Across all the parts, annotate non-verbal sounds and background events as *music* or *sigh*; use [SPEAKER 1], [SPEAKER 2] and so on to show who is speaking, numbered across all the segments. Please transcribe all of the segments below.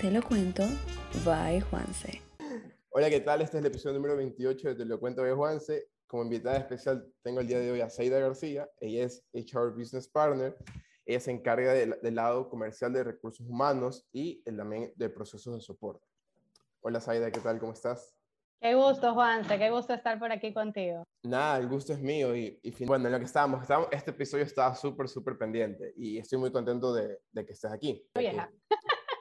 [SPEAKER 1] Te lo cuento, bye Juanse.
[SPEAKER 2] Hola, ¿qué tal? Este es el episodio número 28 de Te lo cuento, bye Juanse. Como invitada especial tengo el día de hoy a Saida García. Ella es HR Business Partner. Ella se encarga del, lado comercial de recursos humanos y el, también de procesos de soporte. Hola Saida, ¿qué tal? ¿Cómo estás?
[SPEAKER 3] Qué gusto, Juanse, qué gusto estar por aquí contigo.
[SPEAKER 2] Nada, el gusto es mío y, bueno, en lo que estábamos, estábamos este episodio estaba súper, súper pendiente y estoy muy contento de, de que estés aquí.
[SPEAKER 3] Vieja.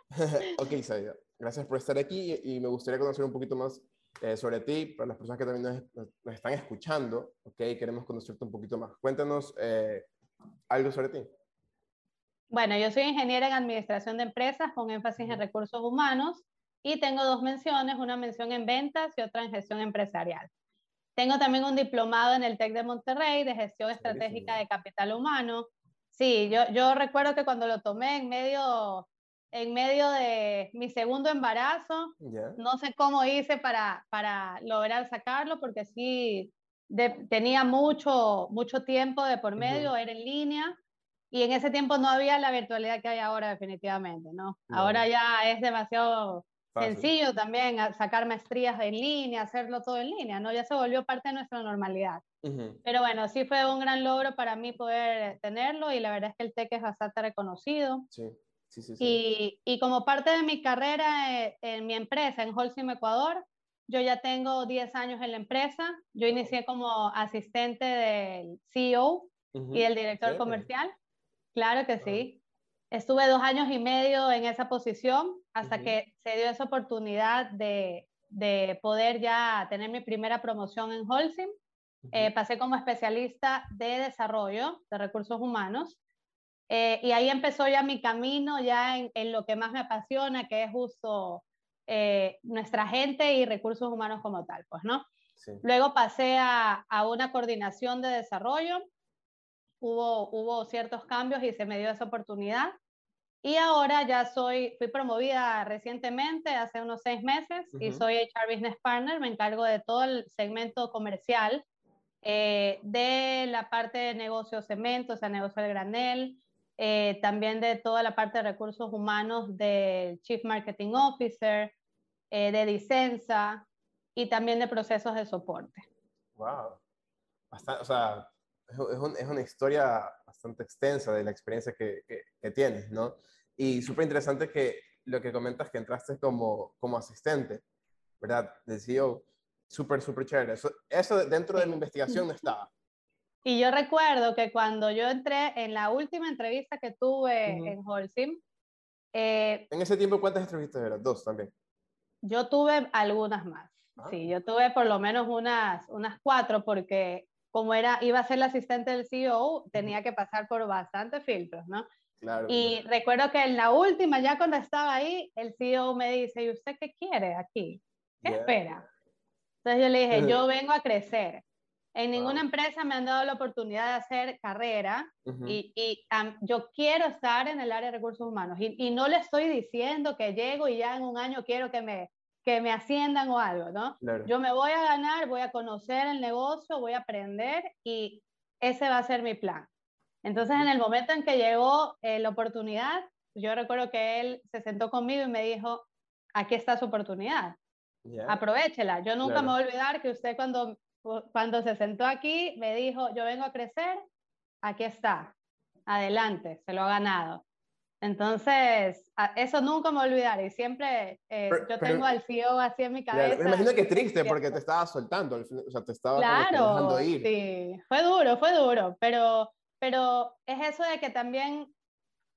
[SPEAKER 3] *laughs*
[SPEAKER 2] ok, Saida, gracias por estar aquí y, me gustaría conocer un poquito más eh, sobre ti, para las personas que también nos, están escuchando, ok, queremos conocerte un poquito más. Cuéntanos eh, algo sobre ti.
[SPEAKER 3] Bueno, yo soy ingeniera en administración de empresas con énfasis en recursos humanos y tengo dos menciones, una mención en ventas y otra en gestión empresarial. Tengo también un diplomado en el TEC de Monterrey de gestión estratégica de capital humano. Sí, yo, yo recuerdo que cuando lo tomé en medio en medio de mi segundo embarazo. No sé cómo hice para, para lograr sacarlo, porque sí tenía mucho, mucho tiempo de por medio, era en línea, y en ese tiempo no había la virtualidad que hay ahora definitivamente, ¿no? Ahora ya es demasiado sencillo también sacar maestrías en línea, hacerlo todo en línea, ¿no? Ya se volvió parte de nuestra normalidad. Pero bueno, sí fue un gran logro para mí poder tenerlo y la verdad es que el TEC es bastante reconocido.
[SPEAKER 2] Sí.
[SPEAKER 3] Y, y, como parte de mi carrera eh, en mi empresa, en Holcim Ecuador, yo ya tengo 10 años en la empresa. Yo inicié como asistente del CEO y del director comercial. Claro que sí. Estuve dos años y medio en esa posición hasta que se dio esa oportunidad de, de, poder ya tener mi primera promoción en Holcim. Eh, pasé como especialista de desarrollo de recursos humanos eh, y ahí empezó ya mi camino, ya en, lo que más me apasiona, que es justo eh, nuestra gente y recursos humanos como tal, pues, ¿no? Luego pasé a, a, una coordinación de desarrollo, hubo, hubo ciertos cambios y se me dio esa oportunidad. Y ahora ya soy, fui promovida recientemente, hace unos seis meses, y soy HR Business Partner, me encargo de todo el segmento comercial, eh, de la parte de negocio cemento, o sea, negocio del granel, eh, también de toda la parte de recursos humanos del Chief Marketing Officer, eh, de Dicenza y también de procesos de soporte.
[SPEAKER 2] ¡Wow! o sea, es, es, una historia bastante extensa de la experiencia que, que, tienes, ¿no? Y súper interesante que lo que comentas que entraste como, como asistente, ¿verdad? De CEO, súper, súper chévere. Eso, eso dentro de mi investigación no *laughs* estaba.
[SPEAKER 3] Y yo recuerdo que cuando yo entré en la última entrevista que tuve en Holcim.
[SPEAKER 2] Eh, en ese tiempo, ¿cuántas entrevistas eran? Dos también.
[SPEAKER 3] Yo tuve algunas más. Ah. Sí, yo tuve por lo menos unas, unas cuatro porque como era, iba a ser la asistente del CEO, tenía que pasar por bastantes filtros, ¿no?
[SPEAKER 2] Claro,
[SPEAKER 3] y recuerdo que en la última, ya cuando estaba ahí, el CEO me dice, ¿y usted qué quiere aquí? ¿Qué espera? Entonces yo le dije, yo vengo a crecer. En ninguna empresa me han dado la oportunidad de hacer carrera y, y yo quiero estar en el área de recursos humanos y, y, no le estoy diciendo que llego y ya en un año quiero que me, que me asciendan o algo, ¿no? Yo me voy a ganar, voy a conocer el negocio, voy a aprender y ese va a ser mi plan. Entonces, en el momento en que llegó eh, la oportunidad, yo recuerdo que él se sentó conmigo y me dijo, aquí está su oportunidad. Aprovechela. Yo nunca me voy a olvidar que usted cuando cuando se sentó aquí, me dijo, yo vengo a crecer, aquí está, adelante, se lo ha ganado. Entonces, eso nunca me olvidaré. Y siempre eh, yo tengo al CEO así en mi cabeza.
[SPEAKER 2] me imagino que es triste porque te estaba soltando, o sea, te estaba dejando ir.
[SPEAKER 3] Sí, fue duro, fue duro, pero, pero es eso de que también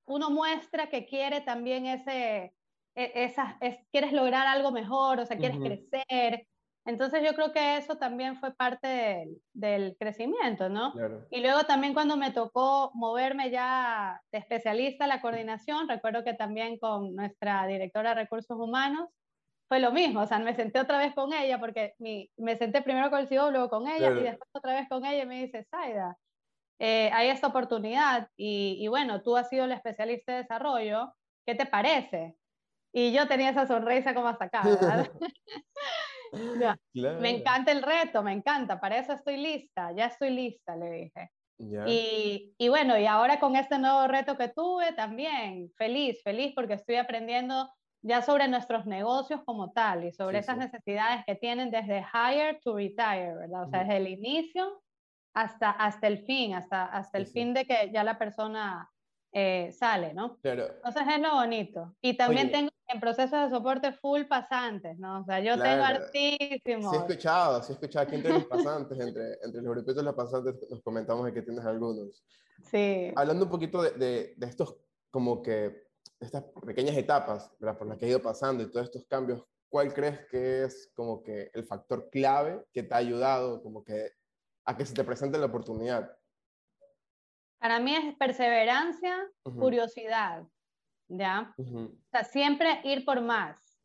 [SPEAKER 3] uno muestra que quiere también ese, e, es, quieres lograr algo mejor, o sea, quieres crecer, entonces yo creo que eso también fue parte del, crecimiento, ¿no? Y luego también cuando me tocó moverme ya de especialista a la coordinación, recuerdo que también con nuestra directora de recursos humanos fue lo mismo, o sea, me senté otra vez con ella porque me senté primero con el CEO, luego con ella y después otra vez con ella y me dice, Saida, eh, hay esta oportunidad y, y bueno, tú has sido el especialista de desarrollo, ¿qué te parece? Y yo tenía esa sonrisa como hasta acá, ¿verdad? *laughs* *laughs* *laughs* Me encanta el reto, me encanta, para eso estoy lista, ya estoy lista, le dije. Y, y, bueno, y ahora con este nuevo reto que tuve también, feliz, feliz porque estoy aprendiendo ya sobre nuestros negocios como tal y sobre esas necesidades que tienen desde hire to retire, ¿verdad? O sea, desde el inicio hasta, hasta el fin, hasta, hasta el fin de que ya la persona eh, sale, ¿no?
[SPEAKER 2] Claro.
[SPEAKER 3] Entonces es lo bonito. Y también tengo en proceso de soporte full pasantes, ¿no? O sea, yo tengo hartísimos.
[SPEAKER 2] Sí he escuchado, sí he escuchado aquí entre los *laughs* pasantes, entre, entre los grupitos de los pasantes nos comentamos de que tienes algunos.
[SPEAKER 3] Sí.
[SPEAKER 2] Hablando un poquito de, de, de estos como que estas pequeñas etapas ¿verdad? por las que ha ido pasando y todos estos cambios, ¿cuál crees que es como que el factor clave que te ha ayudado como que a que se te presente la oportunidad?
[SPEAKER 3] Para mí es perseverancia, curiosidad, ¿ya? O sea, siempre ir por más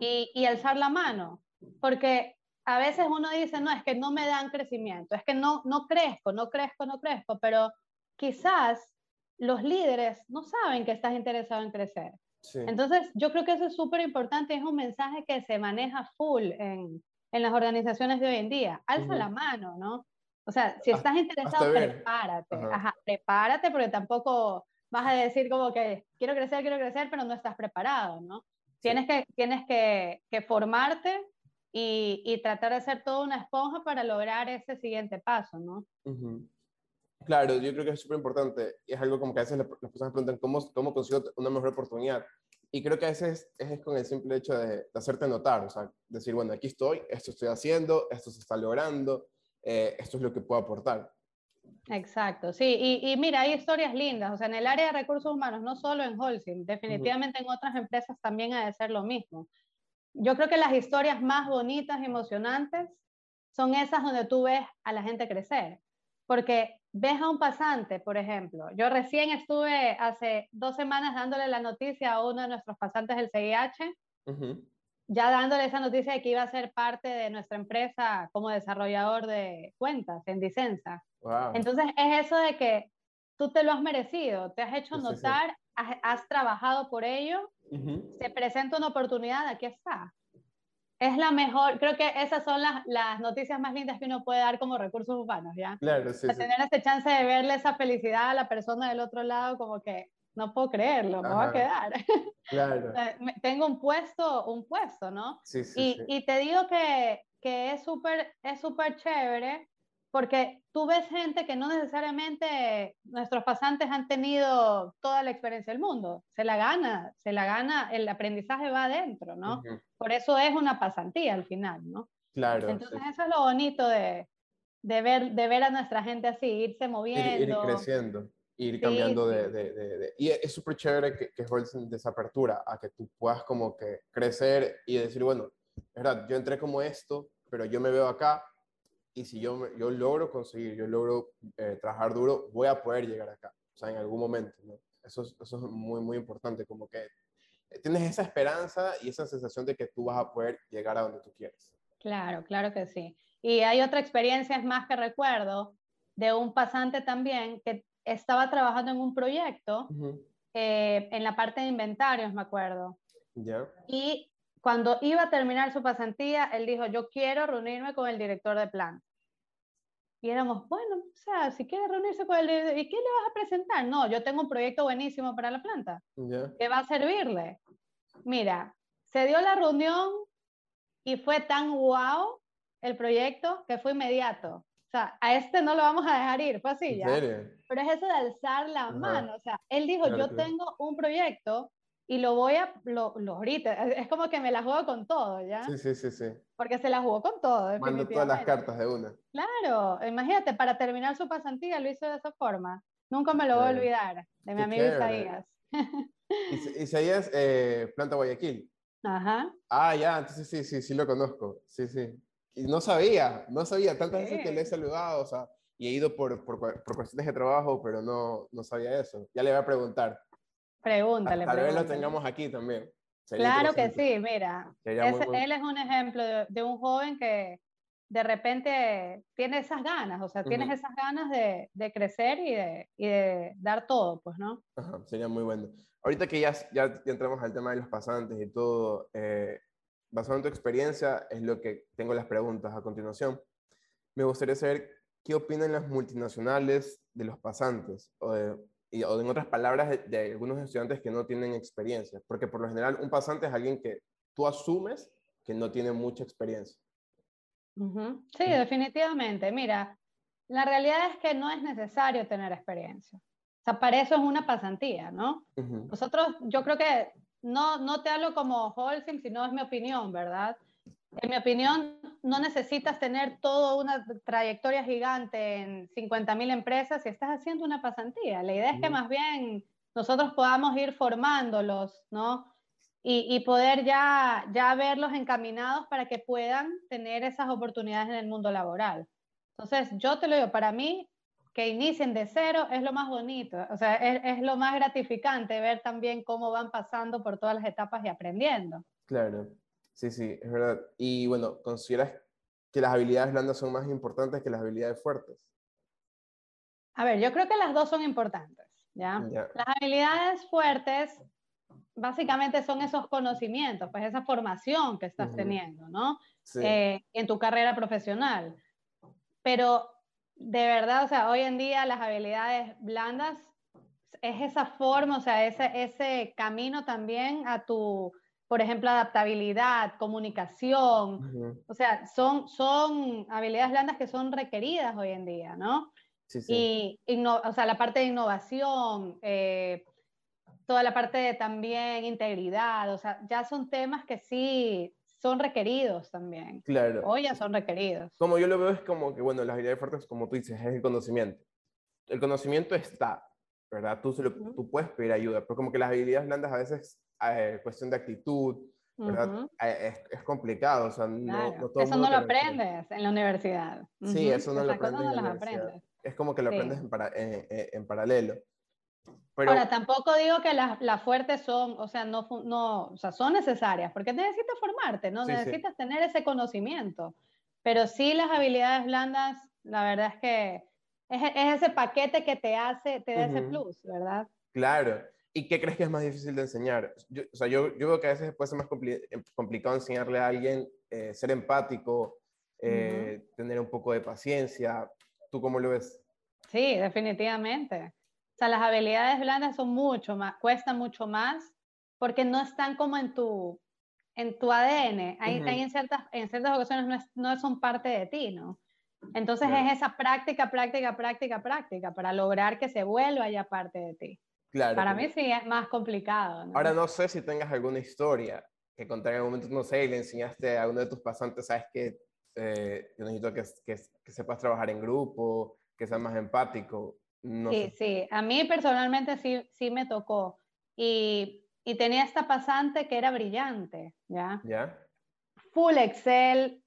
[SPEAKER 3] y, y alzar la mano, porque a veces uno dice, no, es que no me dan crecimiento, es que no, no crezco, no crezco, no crezco, pero quizás los líderes no saben que estás interesado en crecer. Entonces, yo creo que eso es súper importante, es un mensaje que se maneja full en, en las organizaciones de hoy en día. Alza la mano, ¿no? O sea, si estás interesado, prepárate. Ajá. prepárate porque tampoco vas a decir como que quiero crecer, quiero crecer, pero no estás preparado, ¿no? Tienes, que, tienes que, que formarte y, y, tratar de ser toda una esponja para lograr ese siguiente paso, ¿no?
[SPEAKER 2] Claro, yo creo que es súper importante y es algo como que a veces las personas preguntan cómo, cómo consigo una mejor oportunidad. Y creo que a veces es, con el simple hecho de, hacerte notar, o sea, decir, bueno, aquí estoy, esto estoy haciendo, esto se está logrando, eh, esto es lo que puedo aportar.
[SPEAKER 3] Exacto, sí, y, y, mira, hay historias lindas, o sea, en el área de recursos humanos, no solo en Holcim, definitivamente en otras empresas también ha de ser lo mismo. Yo creo que las historias más bonitas y emocionantes son esas donde tú ves a la gente crecer, porque ves a un pasante, por ejemplo. Yo recién estuve hace dos semanas dándole la noticia a uno de nuestros pasantes del CIH, ya dándole esa noticia de que iba a ser parte de nuestra empresa como desarrollador de cuentas en Dicenza. Entonces es eso de que tú te lo has merecido, te has hecho notar, Has, trabajado por ello, se presenta una oportunidad, aquí está. Es la mejor, creo que esas son las, las, noticias más lindas que uno puede dar como recursos humanos, ¿ya?
[SPEAKER 2] Claro, sí,
[SPEAKER 3] Tener esa chance de verle esa felicidad a la persona del otro lado, como que no puedo creerlo, me va a quedar. *laughs*
[SPEAKER 2] Claro.
[SPEAKER 3] Tengo un puesto, un puesto, ¿no?
[SPEAKER 2] Sí, sí,
[SPEAKER 3] y, y te digo que, que es súper es súper chévere porque tú ves gente que no necesariamente nuestros pasantes han tenido toda la experiencia del mundo, se la gana, se la gana, el aprendizaje va adentro, ¿no? Por eso es una pasantía al final, ¿no?
[SPEAKER 2] Claro.
[SPEAKER 3] Entonces eso es lo bonito de, de, ver, de ver a nuestra gente así, irse moviendo.
[SPEAKER 2] Ir, ir creciendo, ir cambiando De, de, de, Y es súper chévere que, que de esa apertura, a que tú puedas como que crecer y decir, bueno, es verdad, yo entré como esto, pero yo me veo acá, y si yo, yo logro conseguir, yo logro eh, trabajar duro, voy a poder llegar acá, o sea, en algún momento, ¿no? Eso es, eso es muy, muy importante, como que tienes esa esperanza y esa sensación de que tú vas a poder llegar a donde tú quieres.
[SPEAKER 3] Claro, claro que sí. Y hay otra experiencia, es más que recuerdo, de un pasante también que estaba trabajando en un proyecto eh, en la parte de inventarios, me acuerdo.
[SPEAKER 2] Ya.
[SPEAKER 3] Y cuando iba a terminar su pasantía, él dijo, yo quiero reunirme con el director de plan. Y éramos, bueno, o sea, si quiere reunirse con el director, ¿y qué le vas a presentar? No, yo tengo un proyecto buenísimo para la planta. ¿Qué va a servirle? Mira, se dio la reunión y fue tan wow el proyecto que fue inmediato. Sea, a este no lo vamos a dejar ir, fue así ya. Pero es eso de alzar la mano. O sea, él dijo, yo tengo un proyecto y lo voy a, lo, lo, ahorita, es como que me la juego con todo, ¿ya?
[SPEAKER 2] Sí, sí, sí, sí.
[SPEAKER 3] Porque se la jugó con todo,
[SPEAKER 2] Mando todas las cartas de una.
[SPEAKER 3] Claro, imagínate, para terminar su pasantía lo hizo de esa forma. Nunca me lo voy a olvidar, de mi amigo Isaías.
[SPEAKER 2] Isaías, eh, Planta Guayaquil.
[SPEAKER 3] Ajá.
[SPEAKER 2] Ah, ya, entonces sí, sí, sí lo conozco, sí, sí. Y no sabía, no sabía, tantas veces que le he saludado, o sea, y he ido por, por, por cuestiones de trabajo, pero no, no sabía eso. Ya le voy a preguntar.
[SPEAKER 3] Pregúntale.
[SPEAKER 2] Tal vez lo tengamos aquí también.
[SPEAKER 3] claro que sí, mira. él es un ejemplo de, un joven que de repente tiene esas ganas, o sea, tienes esas ganas de, de crecer y de, y de, dar todo, pues, ¿no?
[SPEAKER 2] Ajá, sería muy bueno. Ahorita que ya, ya, entramos al tema de los pasantes y todo, eh, basado en tu experiencia, es lo que tengo las preguntas a continuación. Me gustaría saber qué opinan las multinacionales de los pasantes. O de, y, o en otras palabras, de, de, algunos estudiantes que no tienen experiencia, porque por lo general un pasante es alguien que tú asumes que no tiene mucha experiencia.
[SPEAKER 3] Sí, definitivamente. Mira, la realidad es que no es necesario tener experiencia. O sea, para eso es una pasantía, ¿no? Nosotros, yo creo que no, no te hablo como Holcim, sino es mi opinión, ¿verdad? En mi opinión, no necesitas tener toda una trayectoria gigante en 50.000 empresas si estás haciendo una pasantía. La idea es que más bien nosotros podamos ir formándolos, ¿no? Y, poder ya, ya verlos encaminados para que puedan tener esas oportunidades en el mundo laboral. Entonces, yo te lo digo, para mí, que inicien de cero es lo más bonito, o sea, es, es lo más gratificante ver también cómo van pasando por todas las etapas y aprendiendo.
[SPEAKER 2] Claro. Sí, sí, es verdad. Y bueno, ¿consideras que las habilidades blandas son más importantes que las habilidades fuertes?
[SPEAKER 3] A ver, yo creo que las dos son importantes, ¿ya? Las habilidades fuertes básicamente son esos conocimientos, pues esa formación que estás teniendo, ¿no? Sí. Eh, en tu carrera profesional. Pero de verdad, o sea, hoy en día las habilidades blandas es esa forma, o sea, ese, ese camino también a tu por ejemplo, adaptabilidad, comunicación, o sea, son, son habilidades blandas que son requeridas hoy en día, ¿no? Sí, sí. Y, o sea, la parte de innovación, eh, toda la parte de también integridad, o sea, ya son temas que sí son requeridos también.
[SPEAKER 2] Claro.
[SPEAKER 3] Hoy ya son requeridos.
[SPEAKER 2] Como yo lo veo es como que, bueno, las habilidades fuertes, como tú dices, es el conocimiento. El conocimiento está, ¿verdad? Tú, se lo, tú puedes pedir ayuda, pero como que las habilidades blandas a veces eh, cuestión de actitud, ¿verdad? Eh, es, es, complicado, o sea, no,
[SPEAKER 3] Eso no lo aprendes en la universidad.
[SPEAKER 2] Sí, eso no lo aprendes en la universidad. Es como que lo aprendes en, para, en, paralelo.
[SPEAKER 3] Pero, Ahora, tampoco digo que las, las, fuertes son, o sea, no, no, o sea, son necesarias, porque necesitas formarte, ¿no? necesitas tener ese conocimiento. Pero sí las habilidades blandas, la verdad es que es, es ese paquete que te hace, te da ese plus, ¿verdad?
[SPEAKER 2] Claro. ¿Y qué crees que es más difícil de enseñar? Yo, o sea, yo, yo veo que a veces puede ser más em, complicado enseñarle a alguien eh, ser empático, eh, tener un poco de paciencia. ¿Tú cómo lo ves?
[SPEAKER 3] Sí, definitivamente. O sea, las habilidades blandas son mucho más, cuestan mucho más porque no están como en tu, en tu ADN. Hay, hay en, ciertas, en ciertas ocasiones no, no son parte de ti, ¿no? Entonces es esa práctica, práctica, práctica, práctica para lograr que se vuelva ya parte de ti. Para mí sí es más complicado.
[SPEAKER 2] Ahora no sé si tengas alguna historia que contar en algún momento, no sé, y le enseñaste a uno de tus pasantes, sabes que eh, yo necesito que, que, que, sepas trabajar en grupo, que seas más empático.
[SPEAKER 3] Sí, sí, a mí personalmente sí, sí me tocó. Y, y tenía esta pasante que era brillante, ¿ya?
[SPEAKER 2] ¿Ya?
[SPEAKER 3] Full Excel,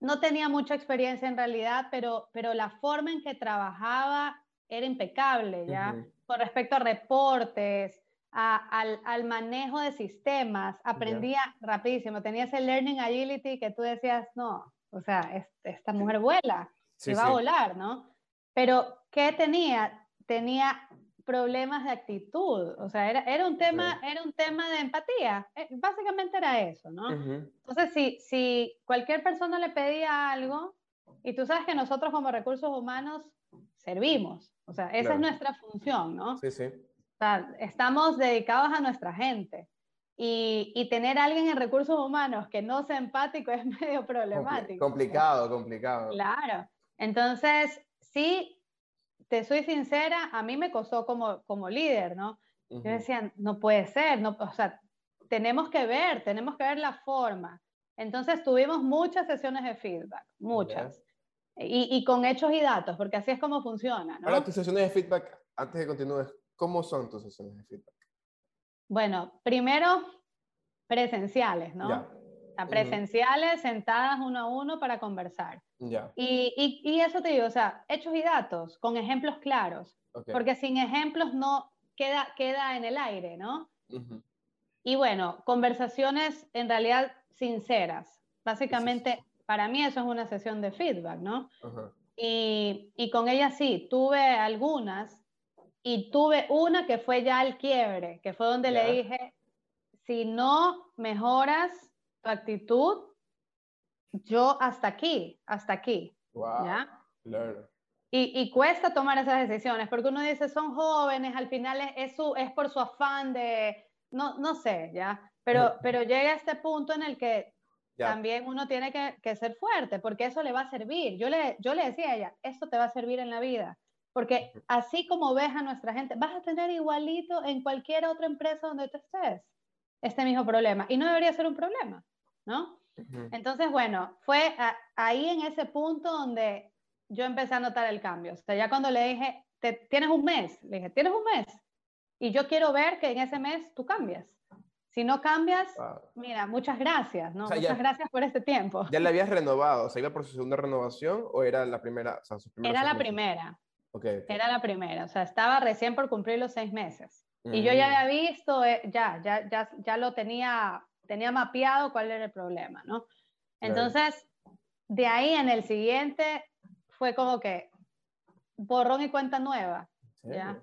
[SPEAKER 3] no tenía mucha experiencia en realidad, pero, pero la forma en que trabajaba era impecable, ¿ya? Con respecto a reportes, al, al, manejo de sistemas, aprendía rapidísimo. Tenía ese learning agility que tú decías, no, o sea, esta mujer vuela, se va a volar, ¿no? Pero, ¿qué tenía? Tenía problemas de actitud, o sea, era, era, un, tema, era un tema de empatía, eh, básicamente era eso, ¿no? Entonces, si, si cualquier persona le pedía algo, y tú sabes que nosotros como recursos humanos servimos, o sea, esa es nuestra función, ¿no?
[SPEAKER 2] Sí, sí.
[SPEAKER 3] O sea, estamos dedicados a nuestra gente. Y, y, tener a alguien en recursos humanos que no sea empático es *laughs* medio problemático.
[SPEAKER 2] Complicado, complicado.
[SPEAKER 3] Claro. Entonces, sí, te soy sincera, a mí me costó como, como líder, ¿no? Yo decía, no puede ser, no, o sea, tenemos que ver, tenemos que ver la forma. Entonces tuvimos muchas sesiones de feedback, muchas. Y, con hechos y datos, porque así es como funciona. ¿no?
[SPEAKER 2] Ahora, tus sesiones de feedback, antes de continuar, ¿cómo son tus sesiones de feedback?
[SPEAKER 3] Bueno, primero, presenciales, ¿no? Presenciales, sentadas uno a uno para conversar. Y, y, eso te digo, o sea, hechos y datos, con ejemplos claros. Porque sin ejemplos no queda, queda en el aire, ¿no? Y bueno, conversaciones en realidad sinceras. Básicamente, para mí eso es una sesión de feedback, ¿no? Y, y, con ella sí, tuve algunas y tuve una que fue ya el quiebre, que fue donde le dije, si no mejoras tu actitud, yo hasta aquí, hasta aquí.
[SPEAKER 2] Wow, Claro.
[SPEAKER 3] Y, cuesta tomar esas decisiones, porque uno dice, son jóvenes, al final es, es por su afán de, no, no sé, ¿ya? Pero, pero llega a este punto en el que también uno tiene que, que, ser fuerte, porque eso le va a servir. Yo le, yo le decía a ella, esto te va a servir en la vida, porque así como ves a nuestra gente, vas a tener igualito en cualquier otra empresa donde tú estés este mismo problema. Y no debería ser un problema, ¿no? Entonces, bueno, fue ahí en ese punto donde yo empecé a notar el cambio. O sea, ya cuando le dije, ¿Te, ¿tienes un mes? Le dije, ¿tienes un mes? Y yo quiero ver que en ese mes tú cambias. Si no cambias, mira, muchas gracias, ¿no? muchas gracias por este tiempo.
[SPEAKER 2] ¿Ya le habías renovado? ¿O sea, iba por su segunda renovación o era la primera?
[SPEAKER 3] era la primera. Okay, Era la primera. O sea, estaba recién por cumplir los seis meses. Y yo ya mm. había visto, eh, ya, ya, ya, ya lo tenía, tenía mapeado cuál era el problema, ¿no? Entonces, de ahí en el siguiente fue como que borrón y cuenta nueva. ¿ya?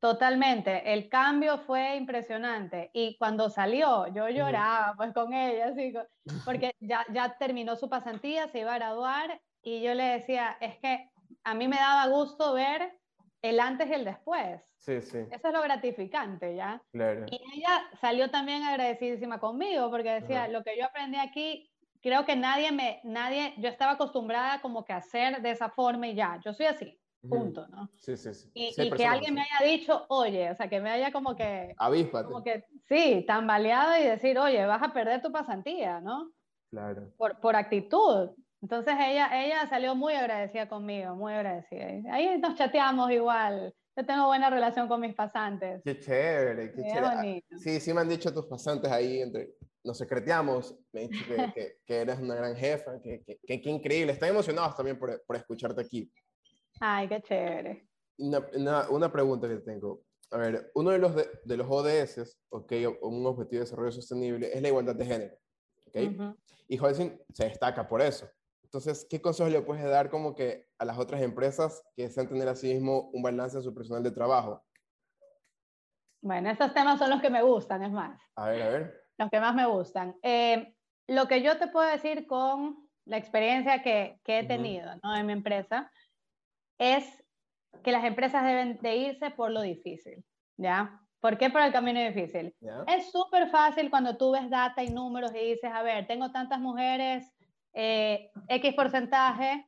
[SPEAKER 3] Totalmente. El cambio fue impresionante. Y cuando salió, yo lloraba pues con ella, así, *laughs* porque ya, ya terminó su pasantía, se iba a graduar y yo le decía, es que a mí me daba gusto ver el antes y el después.
[SPEAKER 2] Sí, sí.
[SPEAKER 3] Eso es lo gratificante, ¿ya?
[SPEAKER 2] Claro.
[SPEAKER 3] Y ella salió también agradecidísima conmigo porque decía, lo que yo aprendí aquí, creo que nadie me, nadie, yo estaba acostumbrada como que a hacer de esa forma y ya, yo soy así, punto, ¿no?
[SPEAKER 2] Sí, sí, sí.
[SPEAKER 3] Y, que alguien me haya dicho, oye, o sea, que me haya como que...
[SPEAKER 2] Avíspate.
[SPEAKER 3] Como que, sí, tambaleado y decir, oye, vas a perder tu pasantía, ¿no?
[SPEAKER 2] Claro.
[SPEAKER 3] Por, por actitud. Entonces ella, ella salió muy agradecida conmigo, muy agradecida. Ahí nos chateamos igual. Yo tengo buena relación con mis pasantes.
[SPEAKER 2] Qué chévere, qué chévere. Sí, sí me han dicho tus pasantes ahí, entre, nos secreteamos, me han dicho que, *laughs* que, eres una gran jefa, que, que, increíble. Están emocionados también por, por, escucharte aquí.
[SPEAKER 3] Ay, qué chévere.
[SPEAKER 2] Una, una, pregunta que tengo. A ver, uno de los, de, los ODS, ok, un objetivo de desarrollo sostenible, es la igualdad de género. Okay? Y Holcim se destaca por eso. Entonces, ¿qué consejos le puedes dar como que a las otras empresas que desean tener así mismo un balance en su personal de trabajo?
[SPEAKER 3] Bueno, estos temas son los que me gustan, es más.
[SPEAKER 2] A ver, a ver.
[SPEAKER 3] Los que más me gustan. Eh, lo que yo te puedo decir con la experiencia que, que he tenido ¿no? en mi empresa es que las empresas deben de irse por lo difícil, ¿ya? ¿Por qué por el camino difícil? Es súper fácil cuando tú ves data y números y dices, a ver, tengo tantas mujeres eh, X porcentaje.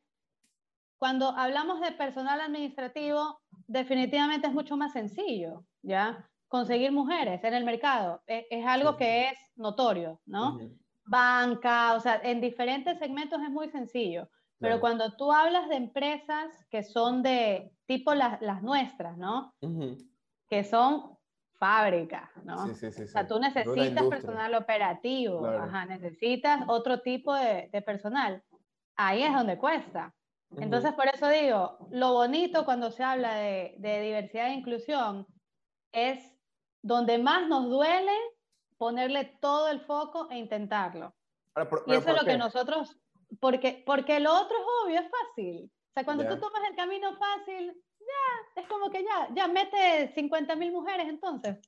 [SPEAKER 3] Cuando hablamos de personal administrativo, definitivamente es mucho más sencillo, ¿ya? Conseguir mujeres en el mercado e, es, algo que es notorio, ¿no? Banca, o sea, en diferentes segmentos es muy sencillo. Pero cuando tú hablas de empresas que son de tipo las, las nuestras, ¿no? Que son fábrica, ¿no?
[SPEAKER 2] Sí, sí, sí,
[SPEAKER 3] o sea, tú necesitas personal operativo, ajá, necesitas otro tipo de, de, personal. Ahí es donde cuesta. Entonces, por eso digo, lo bonito cuando se habla de, de diversidad e inclusión es donde más nos duele ponerle todo el foco e intentarlo. y eso es lo que nosotros, porque, porque lo otro es obvio, es fácil. O sea, cuando tú tomas el camino fácil, ya, es como que ya, ya mete 50 mil mujeres entonces.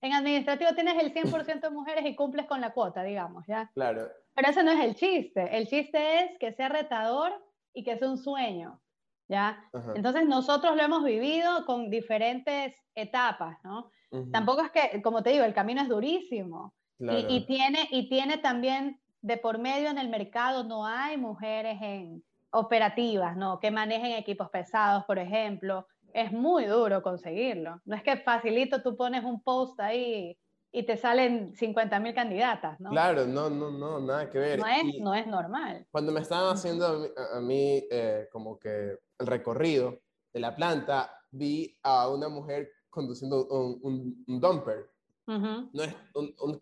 [SPEAKER 3] En administrativo tienes el 100% de mujeres y cumples con la cuota, digamos, ¿ya?
[SPEAKER 2] Claro.
[SPEAKER 3] Pero ese no es el chiste. El chiste es que sea retador y que sea un sueño, ¿ya? Entonces nosotros lo hemos vivido con diferentes etapas, ¿no? Tampoco es que, como te digo, el camino es durísimo. Y, y, tiene, y tiene también de por medio en el mercado, no hay mujeres en, operativas, ¿no? Que manejen equipos pesados, por ejemplo. Es muy duro conseguirlo. No es que facilito tú pones un post ahí y te salen 50 mil candidatas, ¿no?
[SPEAKER 2] Claro, no, no, no, nada que ver.
[SPEAKER 3] No es, no es normal.
[SPEAKER 2] Cuando me estaban haciendo a mí, eh, como que el recorrido de la planta, vi a una mujer conduciendo un, un, dumper. No es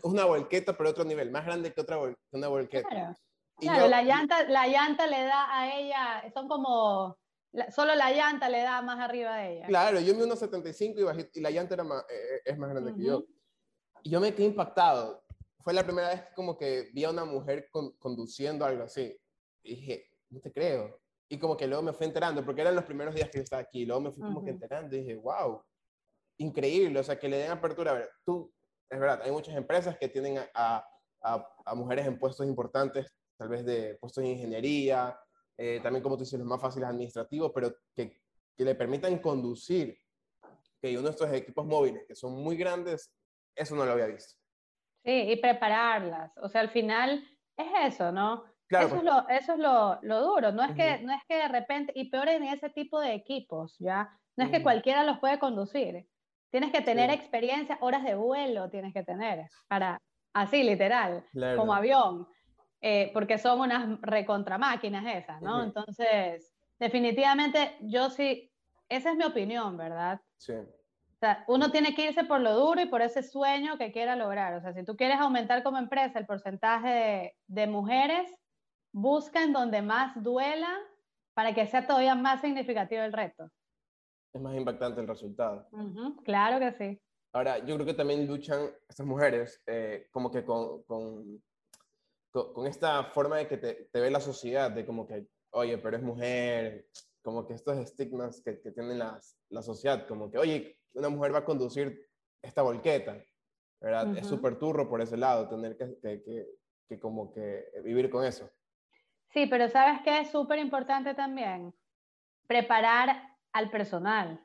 [SPEAKER 2] una volqueta, pero otro nivel, más grande que otra una volqueta.
[SPEAKER 3] Claro. Claro, la, llanta, la llanta le da a ella, son como, solo la llanta le da más arriba de ella.
[SPEAKER 2] Claro, yo me unos 75 y, y la llanta era más, eh, eh, es más grande que yo. Y yo me quedé impactado. Fue la primera vez como que vi a una mujer conduciendo algo así. Y dije, no te creo. Y como que luego me fui enterando, porque eran los primeros días que yo estaba aquí. Luego me fui como que enterando y dije, wow, increíble. O sea, que le den apertura. A ver, tú, es verdad, hay muchas empresas que tienen a, a, a mujeres en puestos importantes tal vez de puestos de ingeniería, eh, también como tú dices, los más fáciles administrativos, pero que que le permitan conducir, que uno de estos equipos móviles que son muy grandes, eso no lo había visto.
[SPEAKER 3] Sí, y prepararlas. O sea, al final es eso, ¿no?
[SPEAKER 2] Claro,
[SPEAKER 3] eso,
[SPEAKER 2] pues,
[SPEAKER 3] es lo, eso es lo, lo duro. No es, que,
[SPEAKER 2] Ujú.
[SPEAKER 3] no es que de repente, y peor en ese tipo de equipos, ¿ya? No es que
[SPEAKER 2] Ujú.
[SPEAKER 3] cualquiera los puede conducir. Tienes que tener
[SPEAKER 2] Sí.
[SPEAKER 3] experiencia, horas de vuelo tienes que tener para, así literal,
[SPEAKER 2] claro.
[SPEAKER 3] como avión, eh, porque son unas recontramáquinas esas, ¿no?
[SPEAKER 2] Ujú.
[SPEAKER 3] Entonces, definitivamente yo sí, esa es mi opinión, ¿verdad?
[SPEAKER 2] Sí.
[SPEAKER 3] O sea, uno tiene que irse por lo duro y por ese sueño que quiera lograr. O sea, si tú quieres aumentar como empresa el porcentaje de, de mujeres, busca en donde más duela para que sea todavía más significativo el reto.
[SPEAKER 2] Es más impactante el resultado.
[SPEAKER 3] Ujú, claro que sí.
[SPEAKER 2] Ahora, yo creo que también luchan estas mujeres eh, como que con, con, con- con esta forma de que te, te ve la sociedad, de como que, oye, pero es mujer, como que estos estigmas que, que tiene las- la sociedad, como que, oye, una mujer va a conducir esta volqueta, ¿verdad? Es
[SPEAKER 3] Ujú.
[SPEAKER 2] súper turro por ese lado, tener que, que, que, como que vivir con eso.
[SPEAKER 3] Sí, pero ¿sabes qué es súper importante también? Preparar al personal,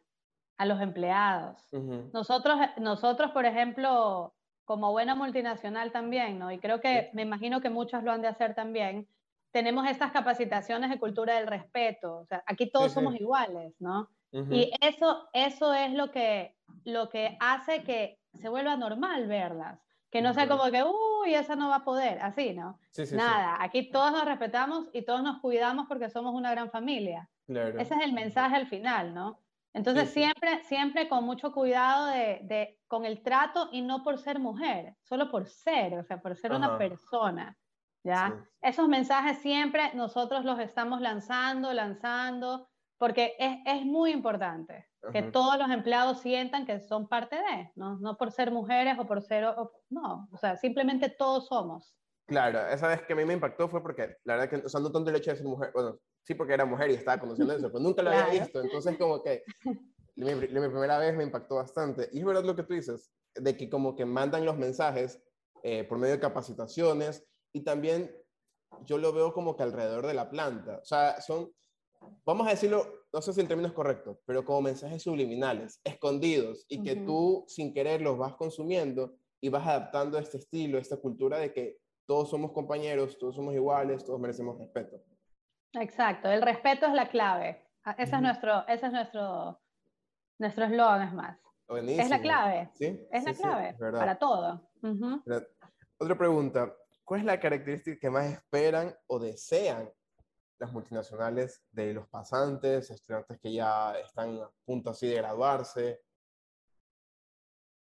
[SPEAKER 3] a los empleados. Nosotros, nosotros, por ejemplo, como buena multinacional también, ¿no? Y creo que me imagino que muchos lo han de hacer también, tenemos estas capacitaciones de cultura del respeto. O sea, aquí todos
[SPEAKER 2] sí.
[SPEAKER 3] somos iguales, ¿no? Y eso, eso es lo que, lo que hace que se vuelva normal verlas. Que no sea como que, uy, esa no va a poder, así, ¿no?
[SPEAKER 2] Sí,
[SPEAKER 3] Nada, aquí todos nos respetamos y todos nos cuidamos porque somos una gran familia.
[SPEAKER 2] claro.
[SPEAKER 3] Ese es el mensaje al final, ¿no? Entonces
[SPEAKER 2] Sí,
[SPEAKER 3] siempre, siempre con mucho cuidado de, de- con el trato y no por ser mujer, solo por ser, o sea, por ser una
[SPEAKER 2] Ajá.
[SPEAKER 3] persona, ¿ya?
[SPEAKER 2] Sí.
[SPEAKER 3] Esos mensajes siempre nosotros los estamos lanzando, lanzando, porque es, es muy importante que
[SPEAKER 2] Ajá.
[SPEAKER 3] todos los empleados sientan que son parte de, ¿no? No por ser mujeres o por ser, o- no, o sea, simplemente todos somos.
[SPEAKER 2] Claro, esa vez que a mí me impactó fue porque, la verdad que, o sea, no tanto el hecho de ser mujer, bueno, sí porque era mujer y estaba conociendo eso, pero nunca lo había
[SPEAKER 3] Claro.
[SPEAKER 2] visto, entonces como que mi, mi primera vez me impactó bastante. Y es verdad lo que tú dices, de que como que mandan los mensajes eh, por medio de capacitaciones y también yo lo veo como que alrededor de la planta, o sea, son, vamos a decirlo, no sé si el término es correcto, pero como mensajes subliminales, escondidos, y que
[SPEAKER 3] Ujú.
[SPEAKER 2] tú sin querer los vas consumiendo y vas adaptando este estilo, esta cultura de que todos somos compañeros, todos somos iguales, todos merecemos respeto.
[SPEAKER 3] Exacto, el respeto es la clave. Ah, Ese es nuestro, ese es nuestro, nuestro eslogan, es más. Es la clave,
[SPEAKER 2] ¿Sí?
[SPEAKER 3] es la
[SPEAKER 2] Sí,
[SPEAKER 3] clave para todo.
[SPEAKER 2] Otra pregunta, ¿cuál es la característica que más esperan o desean las multinacionales de los pasantes, estudiantes que ya están a punto así de graduarse?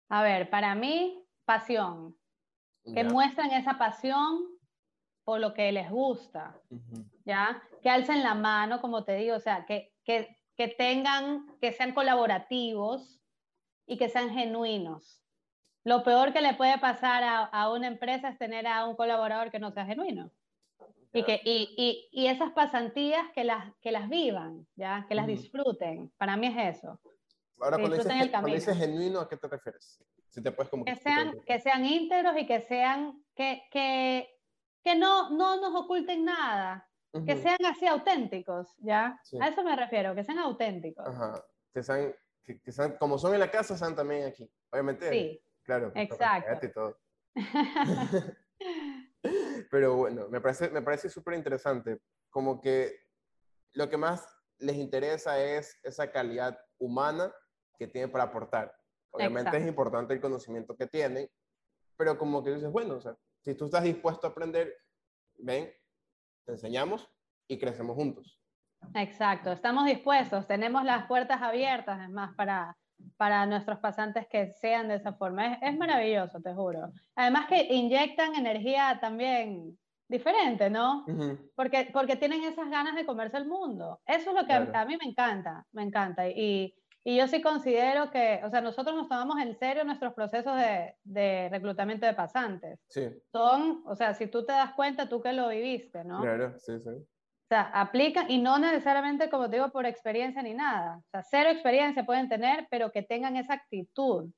[SPEAKER 3] A ver, para mí, pasión. Que
[SPEAKER 2] ¿Ya?
[SPEAKER 3] muestren esa pasión por lo que les gusta. ¿ya? Que alcen la mano, como te digo, o sea, que, que, que tengan, que sean colaborativos y que sean genuinos. Lo peor que le puede pasar a, a una empresa es tener a un colaborador que no sea genuino. Y, que, y, y, y esas pasantías que las, que las vivan, ¿ya? que las disfruten. Para mí es eso.
[SPEAKER 2] Ahora, cuando dices, genuino, ¿a qué te refieres? Te puedes como
[SPEAKER 3] Que sean, que sean íntegros y que sean, que, que, que no, no nos oculten nada. Que
[SPEAKER 2] Ujú.
[SPEAKER 3] sean así auténticos, ¿ya?
[SPEAKER 2] Sí.
[SPEAKER 3] A eso me refiero, que sean auténticos.
[SPEAKER 2] Ajá. Que sean, que, que sean, como son en la casa, sean también aquí. Obviamente,
[SPEAKER 3] Sí,
[SPEAKER 2] claro. con
[SPEAKER 3] exacto.
[SPEAKER 2] y todo. *laughs* *laughs* Pero bueno, me parece, me parece súper interesante. Como que lo que más les interesa es esa calidad humana que tienen para aportar. Obviamente es importante el conocimiento que tienen, pero como que dices, bueno, o sea, si tú estás dispuesto a aprender, ven, te enseñamos y crecemos juntos.
[SPEAKER 3] Exacto, estamos dispuestos, tenemos las puertas abiertas, es más, para, para nuestros pasantes que sean de esa forma. Es, es maravilloso, te juro. Además que inyectan energía también diferente, ¿no? Porque, porque tienen esas ganas de comerse el mundo. Eso es lo que a, mí me encanta, me encanta. Y, y yo sí considero que, o sea, nosotros nos tomamos en serio nuestros procesos de, de reclutamiento de pasantes.
[SPEAKER 2] Sí,
[SPEAKER 3] Son, o sea, si tú te das cuenta, tú que lo viviste, ¿no?
[SPEAKER 2] claro, sí, sí.
[SPEAKER 3] O sea, aplican y no necesariamente, como te digo, por experiencia ni nada. O sea, cero experiencia pueden tener, pero que tengan esa actitud.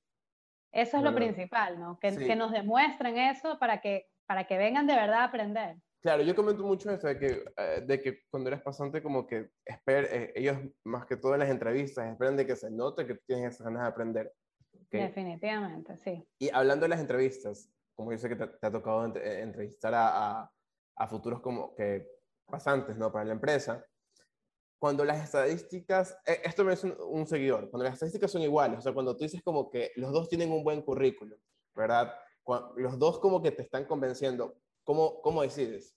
[SPEAKER 3] Eso es lo
[SPEAKER 2] Verdad.
[SPEAKER 3] principal, ¿no? Que,
[SPEAKER 2] Sí.
[SPEAKER 3] que nos demuestren eso para que, para que vengan de verdad a aprender.
[SPEAKER 2] Claro, yo comento mucho eso de que, eh, de que cuando eres pasante como que esper, eh, ellos más que todo en las entrevistas esperan de que se note que tienes esas ganas de aprender.
[SPEAKER 3] Definitivamente, sí.
[SPEAKER 2] Y hablando de las entrevistas, como yo sé que te, ha tocado eh, entrevistar a, a, a, futuros como que pasantes, ¿no? Para la empresa, cuando las estadísticas, esto me es un, un seguidor, cuando las estadísticas son iguales, o sea, cuando tú dices como que los dos tienen un buen currículum, ¿verdad? Cuando los dos como que te están convenciendo, ¿Cómo, cómo decides?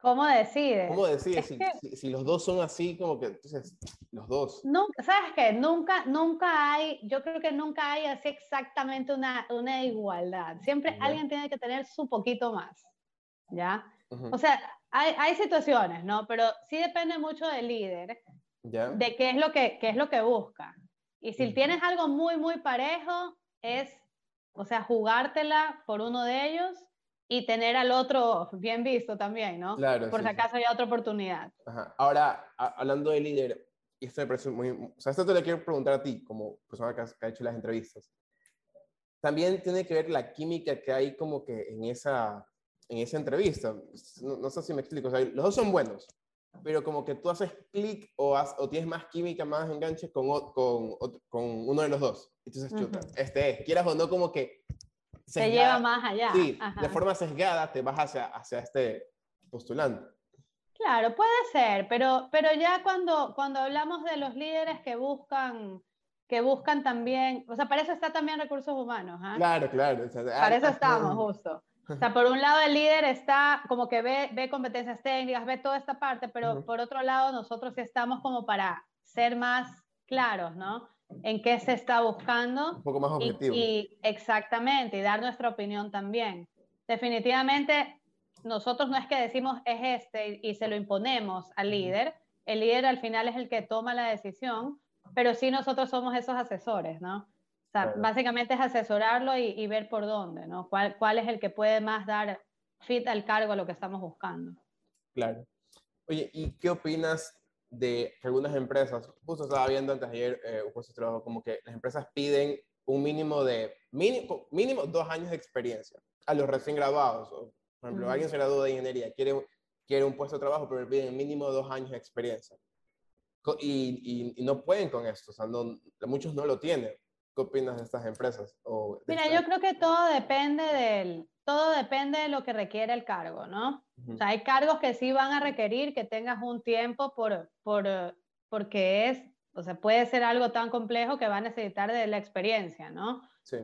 [SPEAKER 3] ¿Cómo decides?
[SPEAKER 2] ¿Cómo decides? Si, si, los dos son así, como que, entonces, los dos.
[SPEAKER 3] Nunca, ¿Sabes qué? Nunca, nunca hay, yo creo que nunca hay así exactamente una, una igualdad. Siempre alguien tiene que tener su poquito más, ¿ya? O sea, hay, hay, situaciones, ¿no? Pero sí depende mucho del líder, ¿Ya? de qué es lo que, qué es lo que busca. Y si tienes algo muy, muy parejo, es o sea, jugártela por uno de ellos y tener al otro bien visto también, ¿no? Claro. Por si acaso hay otra oportunidad.
[SPEAKER 2] Ajá. Ahora, hablando de líder, y esto me parece muy... O sea, esto te lo quiero preguntar a ti, como persona que, ha hecho las entrevistas. También tiene que ver la química que hay como que en esa, en esa entrevista. No, no sé si me explico. O sea, los dos son buenos, pero como que tú haces clic o, o tienes más química, más enganche con, con, con uno de los dos. Entonces, chuta, este es, quieras o no, como que...
[SPEAKER 3] se lleva más allá.
[SPEAKER 2] Sí, de forma sesgada te vas hacia, hacia este postulante.
[SPEAKER 3] Claro, puede ser, pero, pero ya cuando, cuando hablamos de los líderes que buscan, que buscan también, o sea, para eso está también recursos humanos. ¿ah?
[SPEAKER 2] Claro, claro.
[SPEAKER 3] para eso estamos, justo. *laughs* O sea, por un lado el líder está como que ve, ve competencias técnicas, ve toda esta parte, pero por otro lado nosotros sí estamos como para ser más claros, ¿no? En qué se está buscando.
[SPEAKER 2] Un poco más objetivo.
[SPEAKER 3] Y, exactamente, y dar nuestra opinión también. Definitivamente, nosotros no es que decimos es este y, se lo imponemos al líder. El líder al final es el que toma la decisión, pero sí nosotros somos esos asesores, ¿no? sea, básicamente es asesorarlo y, ver por dónde, ¿no? ¿Cuál, ¿Cuál es el que puede más dar fit al cargo a lo que estamos buscando?
[SPEAKER 2] Claro. Oye, ¿y qué opinas de que algunas empresas, justo estaba viendo antes de ayer eh, un puesto de trabajo, como que las empresas piden un mínimo de, mínimo, mínimo dos años de experiencia a los recién graduados. por ejemplo, alguien se graduó de ingeniería, quiere, quiere un puesto de trabajo, pero le piden mínimo dos años de experiencia. Y, y, no pueden con esto, o sea, no, muchos no lo tienen. ¿Qué opinas de estas empresas? O
[SPEAKER 3] Mira, yo creo que todo depende del, todo depende de lo que requiere el cargo, ¿no? O sea, hay cargos que sí van a requerir que tengas un tiempo por, por, porque es, o sea, puede ser algo tan complejo que va a necesitar de la experiencia, ¿no?
[SPEAKER 2] Sí.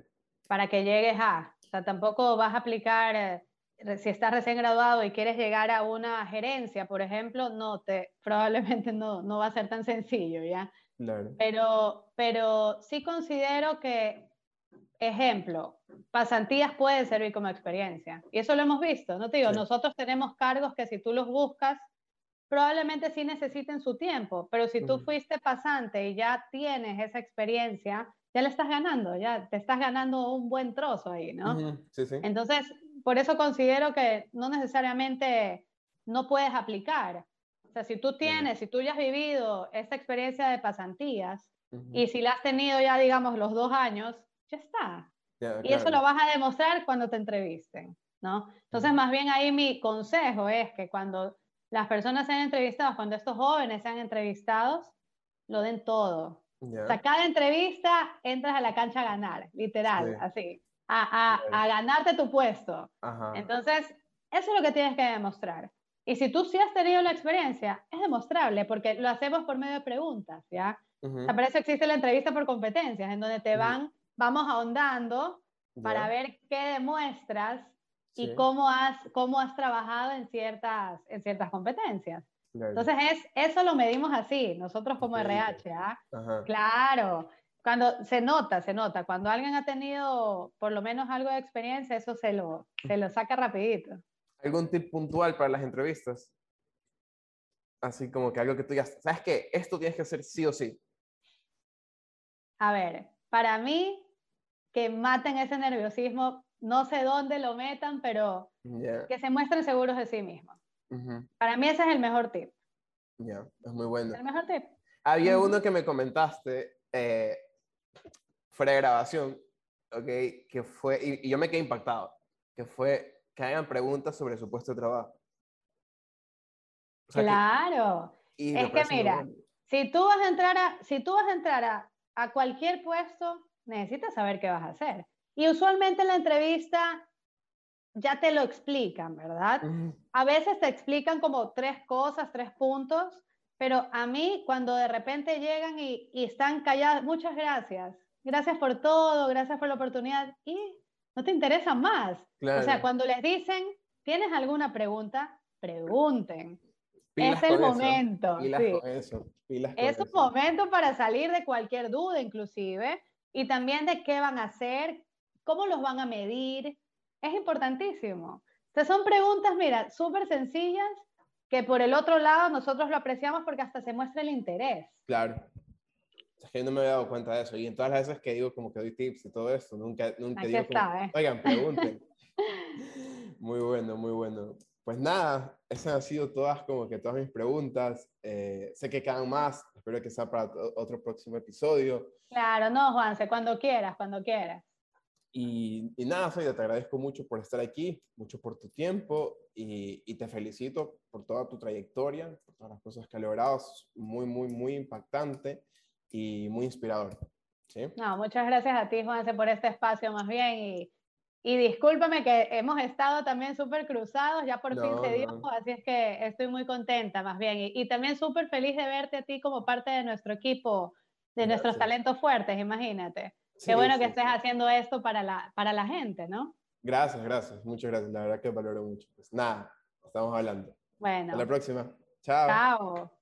[SPEAKER 3] Para que llegues a, o sea, tampoco vas a aplicar, eh, si estás recién graduado y quieres llegar a una gerencia, por ejemplo, no te, *laughs* probablemente no, no va a ser tan sencillo, ¿ya? Pero, pero sí considero que, ejemplo, pasantías pueden servir como experiencia. Y eso lo hemos visto, ¿no te digo? Nosotros tenemos cargos que si tú los buscas, probablemente sí necesiten su tiempo, pero si tú fuiste pasante y ya tienes esa experiencia, ya le estás ganando, ya te estás ganando un buen trozo ahí, ¿no?
[SPEAKER 2] sí, sí.
[SPEAKER 3] Entonces, por eso considero que no necesariamente no puedes aplicar. O sea, si tú tienes, si tú ya has vivido esta experiencia de pasantías y si la has tenido ya, digamos, los dos años, ya está. y eso lo vas a demostrar cuando te entrevisten, ¿no? Entonces, más bien ahí mi consejo es que cuando las personas sean entrevistadas, cuando estos jóvenes sean entrevistados, lo den todo. O sea, cada entrevista entras a la cancha a ganar, literal, así, a, a, a, ganarte tu puesto. Entonces, eso es lo que tienes que demostrar. Y si tú sí has tenido la experiencia, es demostrable, porque lo hacemos por medio de preguntas, ¿ya? Uh para eso existe la entrevista por competencias, en donde te van, vamos ahondando para ver qué demuestras y cómo has, cómo has trabajado en ciertas, en ciertas competencias. Entonces, es, eso lo medimos así, nosotros como RH, ¿ah? Claro, cuando se nota, se nota, cuando alguien ha tenido por lo menos algo de experiencia, eso se lo, se lo saca rapidito.
[SPEAKER 2] ¿Algún tip puntual para las entrevistas? Así como que algo que tú digas, ¿sabes qué? Esto tienes que hacer sí o sí.
[SPEAKER 3] A ver, para mí, que maten ese nerviosismo, no sé dónde lo metan, pero que se muestren seguros de sí mismos. Para mí ese es el mejor tip.
[SPEAKER 2] Ya, es muy bueno.
[SPEAKER 3] El mejor tip.
[SPEAKER 2] Había uno que me comentaste eh, fuera de grabación, ¿ok? Que fue, y, y yo me quedé impactado, que fue que hagan preguntas sobre su puesto de trabajo.
[SPEAKER 3] claro. es que mira, si tú vas a entrar a, si tú vas a, entrar a, a cualquier puesto, necesitas saber qué vas a hacer. Y usualmente en la entrevista ya te lo explican, ¿verdad? A veces te explican como tres cosas, tres puntos, pero a mí cuando de repente llegan y, y están callados, muchas gracias, gracias por todo, gracias por la oportunidad, y no te interesa más. O sea, cuando les dicen, ¿tienes alguna pregunta? Pregunten. es el momento. es un momento para salir de cualquier duda, inclusive, y también de qué van a hacer, cómo los van a medir. Es importantísimo. Entonces son preguntas, mira, súper sencillas que por el otro lado nosotros lo apreciamos porque hasta se muestra el interés.
[SPEAKER 2] Claro. Es que yo no me había dado cuenta de eso. Y en todas las veces que digo como que doy tips y todo esto, nunca, nunca digo como, oigan, pregunten. *laughs* muy bueno, muy bueno. Pues nada, esas han sido todas como que todas mis preguntas. Eh, sé que quedan más, espero que sea para otro próximo episodio.
[SPEAKER 3] Claro, no, Juanse, cuando quieras, cuando quieras.
[SPEAKER 2] Y, y nada, Soy, te agradezco mucho por estar aquí, mucho por tu tiempo y, y, te felicito por toda tu trayectoria, por todas las cosas que has logrado. Es muy, muy, muy impactante y muy inspirador. ¿sí?
[SPEAKER 3] No, muchas gracias a ti, Juanse, por este espacio más bien y, y discúlpame que hemos estado también súper cruzados, ya por fin se dio, así es que estoy muy contenta más bien y, y también súper feliz de verte a ti como parte de nuestro equipo, de nuestros talentos fuertes, imagínate. Qué bueno que estés haciendo esto para la, para la gente, ¿no?
[SPEAKER 2] Gracias, gracias, muchas gracias. La verdad que valoro mucho. Pues nada, estamos hablando.
[SPEAKER 3] Bueno.
[SPEAKER 2] Hasta la próxima. Chao.
[SPEAKER 3] Chao.